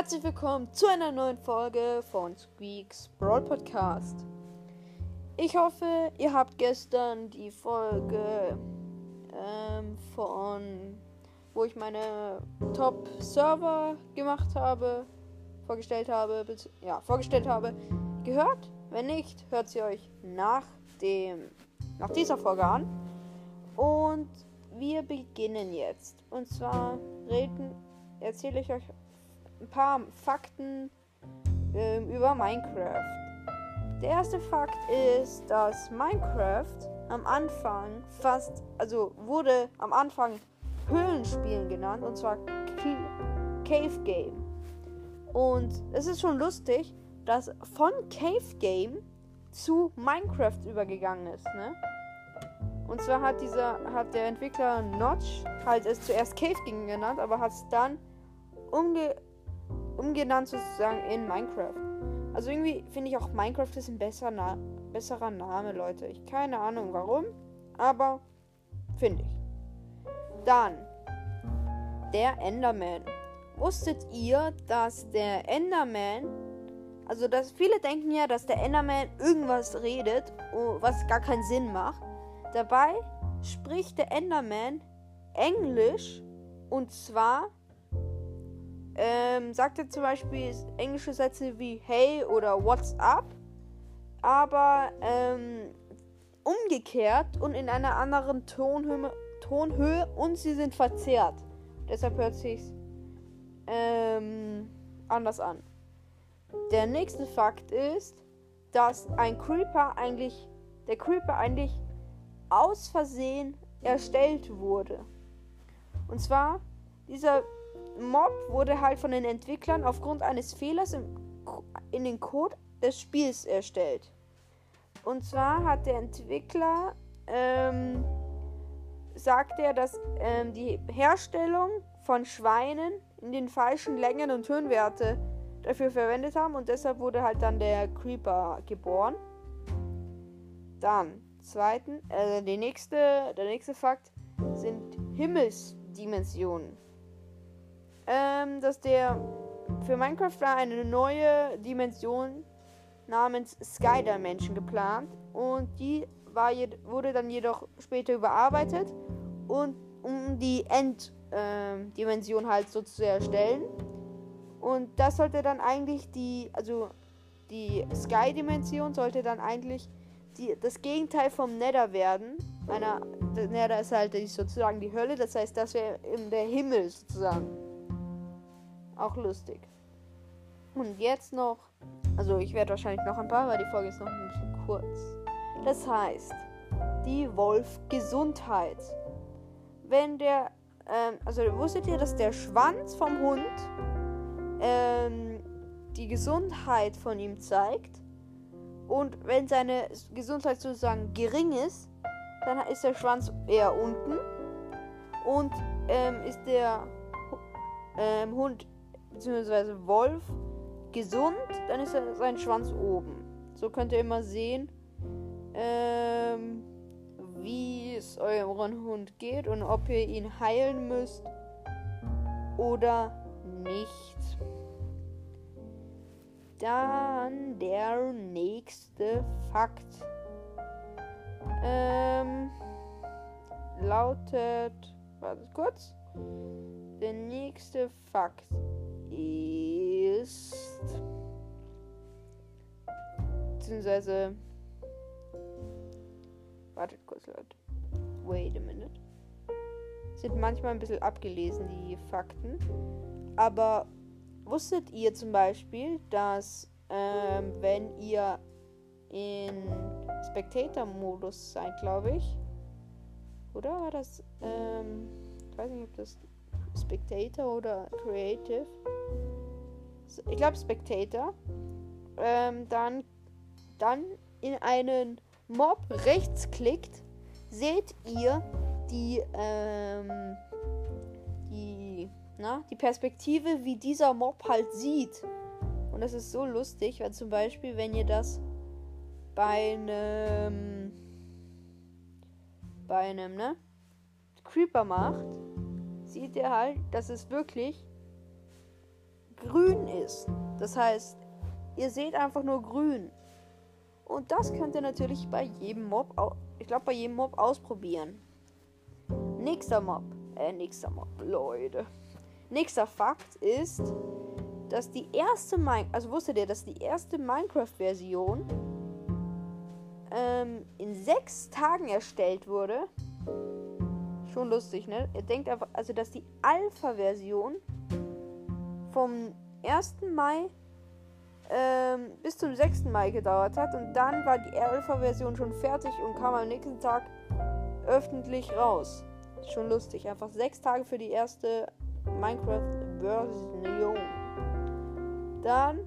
Herzlich willkommen zu einer neuen Folge von Squeaks Brawl Podcast. Ich hoffe, ihr habt gestern die Folge ähm, von, wo ich meine Top-Server gemacht habe, vorgestellt habe, ja, vorgestellt habe, gehört. Wenn nicht, hört sie euch nach dem, nach dieser Folge an. Und wir beginnen jetzt. Und zwar reden, erzähle ich euch ein paar Fakten äh, über Minecraft. Der erste Fakt ist, dass Minecraft am Anfang fast, also wurde am Anfang Höhlenspielen genannt und zwar Cave Game. Und es ist schon lustig, dass von Cave Game zu Minecraft übergegangen ist, ne? Und zwar hat dieser, hat der Entwickler Notch halt es zuerst Cave Game genannt, aber hat es dann umge umgenannt sozusagen in Minecraft. Also irgendwie finde ich auch Minecraft ist ein besserer, Na besserer Name, Leute. Ich keine Ahnung warum, aber finde ich. Dann der Enderman. Wusstet ihr, dass der Enderman, also dass viele denken ja, dass der Enderman irgendwas redet, was gar keinen Sinn macht. Dabei spricht der Enderman Englisch und zwar ähm, sagt er zum Beispiel englische Sätze wie Hey oder What's up, aber ähm, umgekehrt und in einer anderen Tonhöhe, Tonhöhe und sie sind verzerrt. Deshalb hört sich's ähm, anders an. Der nächste Fakt ist, dass ein Creeper eigentlich, der Creeper eigentlich aus Versehen erstellt wurde. Und zwar, dieser Mob wurde halt von den Entwicklern aufgrund eines Fehlers im, in den Code des Spiels erstellt. Und zwar hat der Entwickler, ähm, sagt er, dass ähm, die Herstellung von Schweinen in den falschen Längen und Höhenwerte dafür verwendet haben und deshalb wurde halt dann der Creeper geboren. Dann zweiten, äh, die nächste, der nächste Fakt sind Himmelsdimensionen. Ähm, dass der für Minecraft war eine neue Dimension namens Sky Dimension geplant und die war wurde dann jedoch später überarbeitet und um die Enddimension ähm, äh, halt so zu erstellen. Und das sollte dann eigentlich die, also die Sky-Dimension sollte dann eigentlich die, das Gegenteil vom Nether werden. Einer, der Nether ist halt sozusagen die Hölle, das heißt, das wäre der Himmel sozusagen. Auch lustig. Und jetzt noch, also ich werde wahrscheinlich noch ein paar, weil die Folge ist noch ein bisschen kurz. Das heißt, die Wolf-Gesundheit. Wenn der, ähm, also wusstet ihr, dass der Schwanz vom Hund ähm, die Gesundheit von ihm zeigt? Und wenn seine Gesundheit sozusagen gering ist, dann ist der Schwanz eher unten. Und ähm, ist der ähm, Hund bzw. Wolf gesund, dann ist er sein Schwanz oben. So könnt ihr immer sehen, ähm, wie es eurem Hund geht und ob ihr ihn heilen müsst oder nicht. Dann der nächste Fakt. Ähm, lautet. Warte kurz. Der nächste Fakt ist. Beziehungsweise. Wartet kurz, Leute. Wait a minute. Sind manchmal ein bisschen abgelesen, die Fakten. Aber Wusstet ihr zum Beispiel, dass ähm, wenn ihr in Spectator-Modus seid, glaube ich, oder war das, ähm, ich weiß nicht, ob das Spectator oder Creative, ich glaube Spectator, ähm, dann, dann in einen Mob rechts klickt, seht ihr die, ähm, na, die Perspektive, wie dieser Mob halt sieht. Und das ist so lustig, weil zum Beispiel, wenn ihr das bei einem bei einem, ne, Creeper macht, sieht ihr halt, dass es wirklich grün ist. Das heißt, ihr seht einfach nur grün. Und das könnt ihr natürlich bei jedem Mob, ich glaube bei jedem Mob ausprobieren. Nächster Mob, äh, nächster Mob, Leute. Nächster Fakt ist, dass die erste Min also wusstet ihr, dass die erste Minecraft-Version ähm, in sechs Tagen erstellt wurde? Schon lustig, ne? Ihr denkt einfach, also dass die Alpha-Version vom 1. Mai ähm, bis zum 6. Mai gedauert hat und dann war die Alpha-Version schon fertig und kam am nächsten Tag öffentlich raus. Schon lustig, einfach sechs Tage für die erste Minecraft-Version. Dann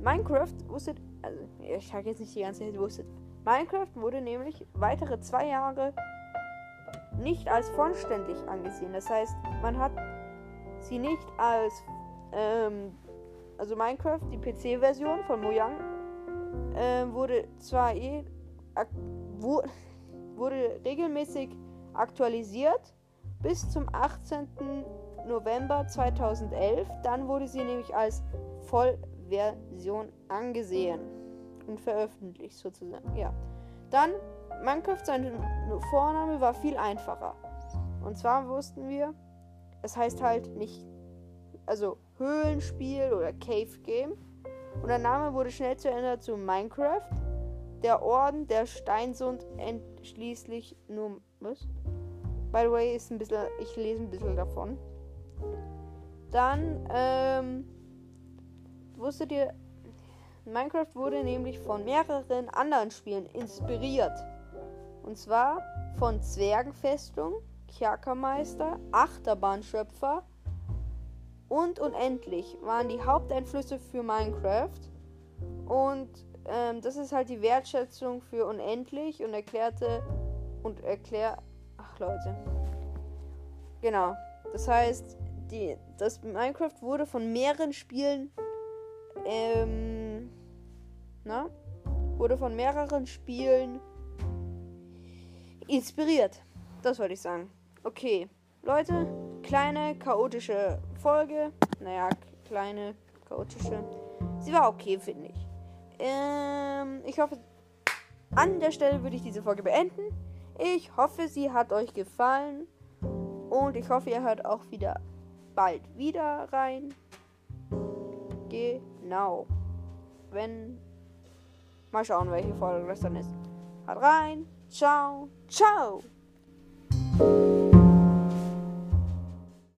Minecraft wusstet, also ich sage jetzt nicht die ganze Zeit wusstet. Minecraft wurde nämlich weitere zwei Jahre nicht als vollständig angesehen. Das heißt, man hat sie nicht als, ähm, also Minecraft, die PC-Version von Mojang, äh, wurde zwar eh, wo, wurde regelmäßig aktualisiert bis zum 18. November 2011. Dann wurde sie nämlich als Vollversion angesehen und veröffentlicht sozusagen. Ja. Dann Minecraft, sein Vorname war viel einfacher. Und zwar wussten wir, es heißt halt nicht, also Höhlenspiel oder Cave Game. Und der Name wurde schnell zu Ende zu Minecraft. Der Orden der Steinsund entschließlich nur. Was? By the way, ist ein bisschen. Ich lese ein bisschen davon. Dann, ähm. Wusstet ihr, Minecraft wurde nämlich von mehreren anderen Spielen inspiriert. Und zwar von Zwergenfestung, Kerkermeister, Achterbahnschöpfer und Unendlich waren die Haupteinflüsse für Minecraft. Und ähm, das ist halt die Wertschätzung für Unendlich und erklärte und erklär. Ach Leute. Genau. Das heißt, die, das Minecraft wurde von mehreren Spielen ähm, na, wurde von mehreren Spielen inspiriert. Das wollte ich sagen. Okay, Leute, kleine chaotische Folge. Naja, kleine chaotische. Sie war okay, finde ich. Ähm, ich hoffe, an der Stelle würde ich diese Folge beenden. Ich hoffe, sie hat euch gefallen. Und ich hoffe, ihr hört auch wieder bald wieder rein. Genau. Wenn. Mal schauen, welche Folge das dann ist. Haut rein. Tchau, tchau!